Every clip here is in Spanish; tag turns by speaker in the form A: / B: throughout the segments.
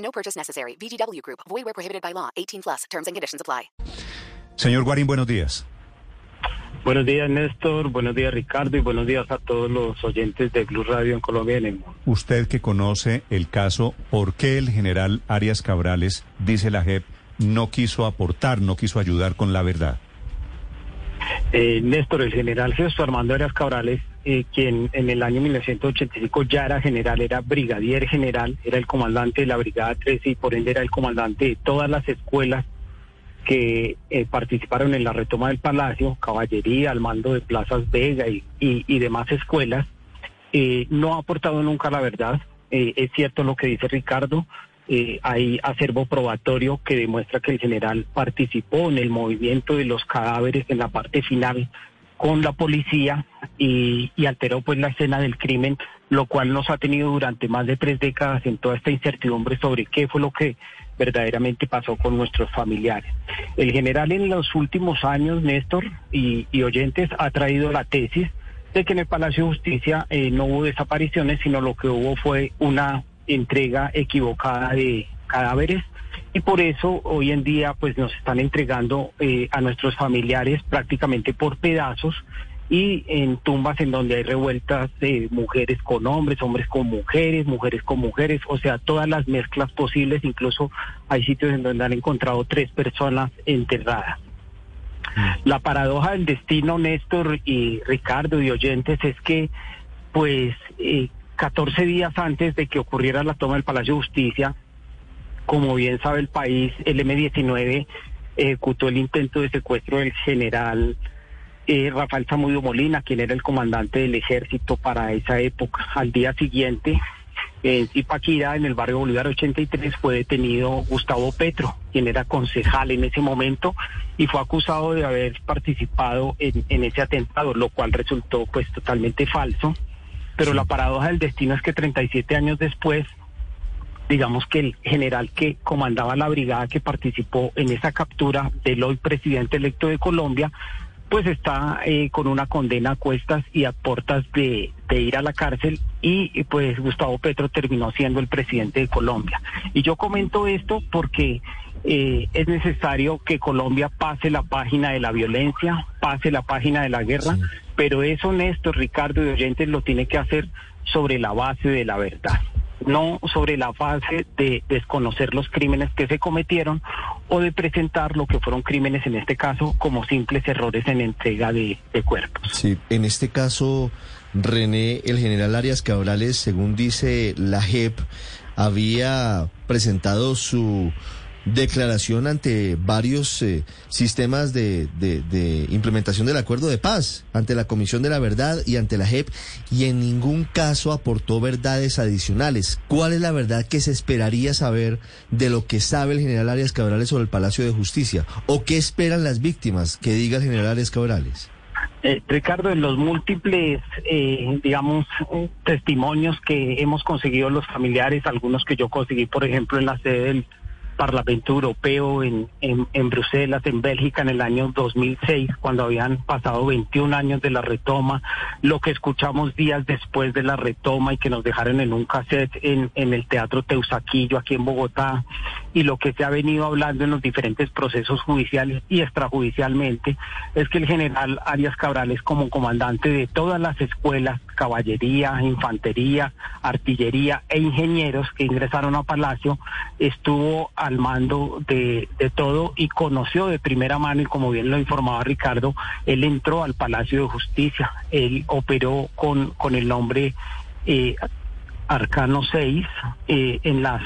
A: No purchase necessary. VGW Group. Void where prohibited by law. 18 plus. Terms and conditions apply.
B: Señor Guarín, buenos días.
C: Buenos días, Néstor. Buenos días, Ricardo. Y buenos días a todos los oyentes de Blue Radio en Colombia y en el mundo.
B: Usted que conoce el caso, ¿por qué el general Arias Cabrales, dice la JEP, no quiso aportar, no quiso ayudar con la verdad?
C: Eh, Néstor, el general Jesús Armando Arias Cabrales, eh, quien en el año 1985 ya era general, era brigadier general, era el comandante de la Brigada 13 y por ende era el comandante de todas las escuelas que eh, participaron en la retoma del Palacio, caballería, al mando de Plazas Vega y, y, demás escuelas, eh, no ha aportado nunca la verdad. Es cierto lo que dice Ricardo, hay acervo probatorio que demuestra que el general participó en el movimiento de los cadáveres en la parte final con la policía y, y alteró pues la escena del crimen, lo cual nos ha tenido durante más de tres décadas en toda esta incertidumbre sobre qué fue lo que verdaderamente pasó con nuestros familiares. El general en los últimos años, Néstor y, oyentes, ha traído la tesis de que en el Palacio de Justicia eh, no hubo desapariciones, sino lo que hubo fue una entrega equivocada de cadáveres y por eso hoy en día pues nos están entregando eh, a nuestros familiares prácticamente por pedazos y en tumbas en donde hay revueltas de mujeres con hombres, hombres con mujeres, mujeres con mujeres, o sea, todas las mezclas posibles, incluso hay sitios en donde han encontrado tres personas enterradas. La paradoja del destino, Néstor y Ricardo y oyentes, es que pues eh, 14 días antes de que ocurriera la toma del Palacio de Justicia, como bien sabe el país, el M-19 ejecutó el intento de secuestro del general eh, Rafael Zamudio Molina, quien era el comandante del ejército para esa época. Al día siguiente, en Zipaquirá, en el barrio Bolívar 83, fue detenido Gustavo Petro, quien era concejal en ese momento y fue acusado de haber participado en, en ese atentado, lo cual resultó pues totalmente falso. Pero la paradoja del destino es que 37 años después, digamos que el general que comandaba la brigada que participó en esa captura del hoy presidente electo de Colombia, pues está eh, con una condena a cuestas y a portas de, de ir a la cárcel y pues Gustavo Petro terminó siendo el presidente de Colombia. Y yo comento esto porque eh, es necesario que Colombia pase la página de la violencia, pase la página de la guerra, pero eso Néstor, Ricardo y oyentes lo tiene que hacer sobre la base de la verdad no sobre la base de desconocer los crímenes que se cometieron o de presentar lo que fueron crímenes en este caso como simples errores en entrega de, cuerpos.
D: Sí, en este caso, René, el general Arias Cabrales, según dice la JEP, había presentado su declaración ante varios eh, sistemas de, implementación del acuerdo de paz, ante la Comisión de la Verdad y ante la JEP, y en ningún caso aportó verdades adicionales. ¿Cuál es la verdad que se esperaría saber de lo que sabe el general Arias Cabrales sobre el Palacio de Justicia? ¿O qué esperan las víctimas que diga el general Arias Cabrales?
C: Eh, Ricardo, en los múltiples, eh, digamos, testimonios que hemos conseguido los familiares, algunos que yo conseguí, por ejemplo, en la sede del Parlamento Europeo en, en, en, Bruselas, en Bélgica, en el año 2006, cuando habían pasado 21 años de la retoma, lo que escuchamos días después de la retoma y que nos dejaron en un cassette en, en el Teatro Teusaquillo, aquí en Bogotá, y lo que se ha venido hablando en los diferentes procesos judiciales y extrajudicialmente, es que el general Arias Cabrales, como comandante de todas las escuelas, caballería, infantería, artillería e ingenieros que ingresaron a Palacio, estuvo al mando de, todo y conoció de primera mano, y como bien lo informaba Ricardo, él entró al Palacio de Justicia, él operó con, con el nombre eh, Arcano 6 eh, en las,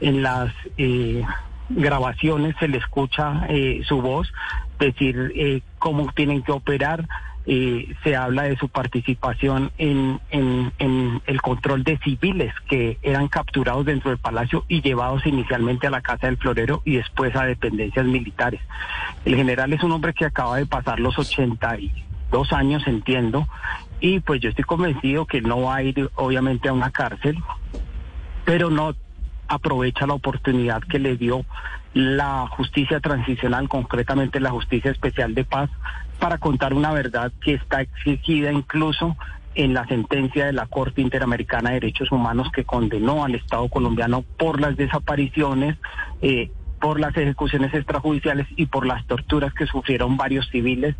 C: en las eh, grabaciones se le escucha su voz decir cómo tienen que operar eh, se habla de su participación en, en, en, el control de civiles que eran capturados dentro del palacio y llevados inicialmente a la Casa del Florero y después a dependencias militares. El general es un hombre que acaba de pasar los 82 años, entiendo, y pues yo estoy convencido que no va a ir obviamente a una cárcel, pero no aprovecha la oportunidad que le dio la justicia transicional, concretamente la justicia especial de paz, para contar una verdad que está exigida incluso en la sentencia de la Corte Interamericana de Derechos Humanos que condenó al Estado colombiano por las desapariciones, eh, por las ejecuciones extrajudiciales y por las torturas que sufrieron varios civiles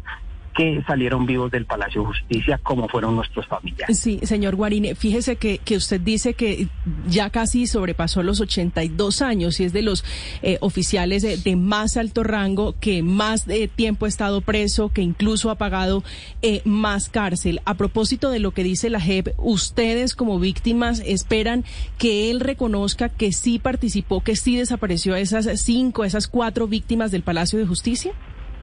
C: que salieron vivos del Palacio de Justicia, como fueron nuestros familiares.
E: Sí, señor Guarine, fíjese que, que usted dice que ya casi sobrepasó los 82 años y es de los eh, oficiales de, más alto rango que más eh, tiempo ha estado preso, que incluso ha pagado eh, más cárcel. A propósito de lo que dice la JEP, ¿ustedes como víctimas esperan que él reconozca que sí participó, que sí desapareció a esas cinco, esas cuatro víctimas del Palacio de Justicia?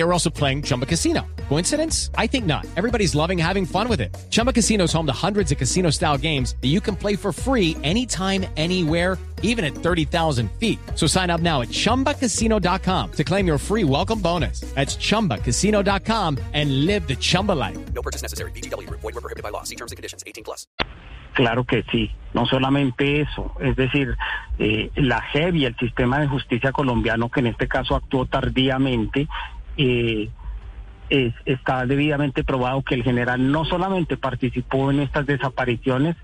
F: They were also playing Chumba Casino. Coincidence? I think not. Everybody's loving having fun with it. Chumba Casino is home to hundreds of casino style games that you can play for free anytime, anywhere, even at 30,000 feet. So sign up now at chumbacasino.com to claim your free welcome bonus. That's chumbacasino.com and live the Chumba life.
A: No purchase necessary. DTW, void, were prohibited by law. See terms and conditions 18 plus.
C: Claro que sí, no solamente eso, es decir, eh, la JEP y el sistema de justicia colombiano, que en este caso actuó tardíamente, eh, es, está debidamente probado que el general no solamente participó en estas desapariciones,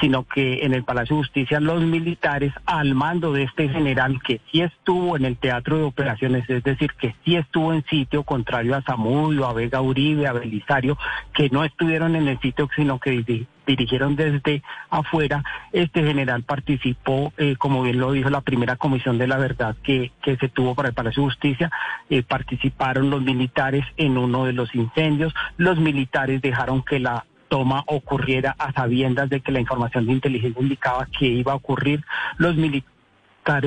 C: sino que en el Palacio de Justicia los militares al mando de este general que sí estuvo en el teatro de operaciones, es decir, que sí estuvo en sitio, contrario a Zamudio, a Vega Uribe, a Belisario, que no estuvieron en el sitio, sino que dirigieron desde afuera, este general participó, eh, como bien lo dijo la primera comisión de la verdad que, que se tuvo para el Palacio de Justicia, eh, participaron los militares en uno de los incendios, los militares dejaron que la toma ocurriera a sabiendas de que la información de inteligencia indicaba que iba a ocurrir. Los militares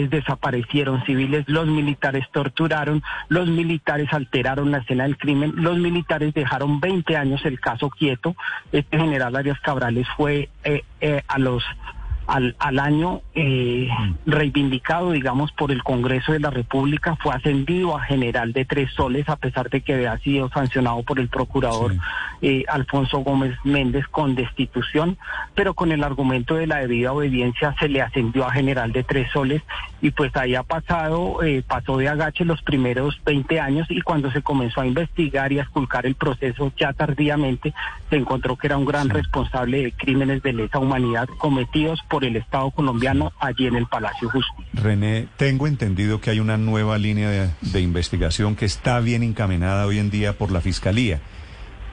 C: desaparecieron civiles, los militares torturaron, los militares alteraron la escena del crimen, los militares dejaron 20 años el caso quieto. Este general Arias Cabrales fue eh, eh, a los al, al año eh, reivindicado, digamos, por el Congreso de la República, fue ascendido a general de tres soles, a pesar de que había sido sancionado por el procurador eh, Alfonso Gómez Méndez con destitución, pero con el argumento de la debida obediencia se le ascendió a general de tres soles y pues ahí ha pasado, eh, pasó de agache los primeros 20 años y cuando se comenzó a investigar y a esculcar el proceso ya tardíamente, se encontró que era un gran responsable de crímenes de lesa humanidad cometidos por el Estado colombiano allí en el Palacio Justicia.
B: René, tengo entendido que hay una nueva línea de, de, investigación que está bien encaminada hoy en día por la Fiscalía.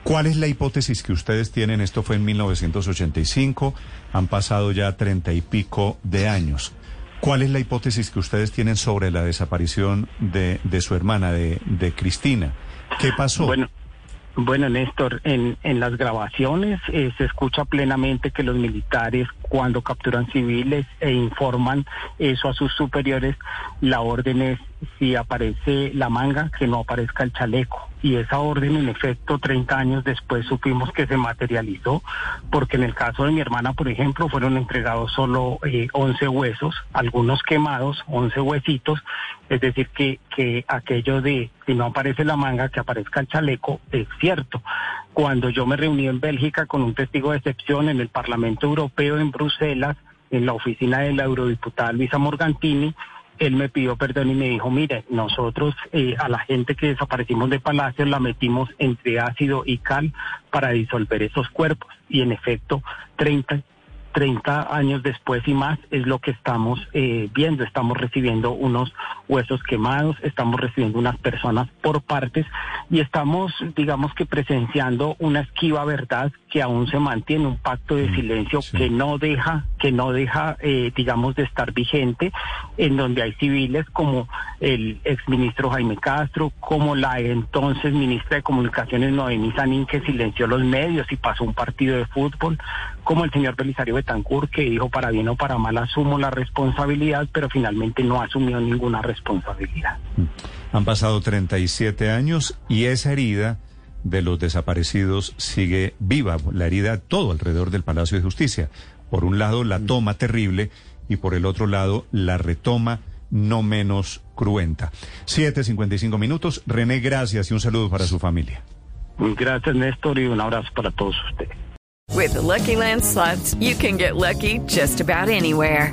B: ¿Cuál es la hipótesis que ustedes tienen? Esto fue en 1985, han pasado ya treinta y pico de años. ¿Cuál es la hipótesis que ustedes tienen sobre la desaparición de, de su hermana, de, de Cristina? ¿Qué pasó?
C: Bueno. Bueno, Néstor, en, en las grabaciones eh, se escucha plenamente que los militares cuando capturan civiles e informan eso a sus superiores, la orden es si aparece la manga, que no aparezca el chaleco. Y esa orden, en efecto, 30 años después supimos que se materializó, porque en el caso de mi hermana, por ejemplo, fueron entregados solo eh, 11 huesos, algunos quemados, 11 huesitos, es decir, que, que aquello de si no aparece la manga, que aparezca el chaleco, es cierto. Cuando yo me reuní en Bélgica con un testigo de excepción en el Parlamento Europeo en Bruselas, en la oficina de la eurodiputada Luisa Morgantini, él me pidió perdón y me dijo, mire, nosotros eh, a la gente que desaparecimos de Palacio la metimos entre ácido y cal para disolver esos cuerpos. Y en efecto, 30, 30 años después y más es lo que estamos eh, viendo. Estamos recibiendo unos huesos quemados, estamos recibiendo unas personas por partes y estamos, digamos que presenciando una esquiva verdad que aún se mantiene, un pacto de silencio que no deja que no deja, eh, digamos, de estar vigente, en donde hay civiles como el exministro Jaime Castro, como la entonces ministra de Comunicaciones Noemí Sanín, que silenció los medios y pasó un partido de fútbol, como el señor Belisario Betancourt, que dijo para bien o para mal asumo la responsabilidad, pero finalmente no asumió ninguna responsabilidad.
B: Han pasado 37 años y esa herida de los desaparecidos sigue viva, la herida todo alrededor del Palacio de Justicia. Por un lado, la toma terrible y por el otro lado, la retoma no menos cruenta. 7.55 minutos. René, gracias y un saludo para su familia.
C: Gracias, Néstor, y un abrazo para todos ustedes.
G: With the Lucky Land slots, you can get lucky just about anywhere.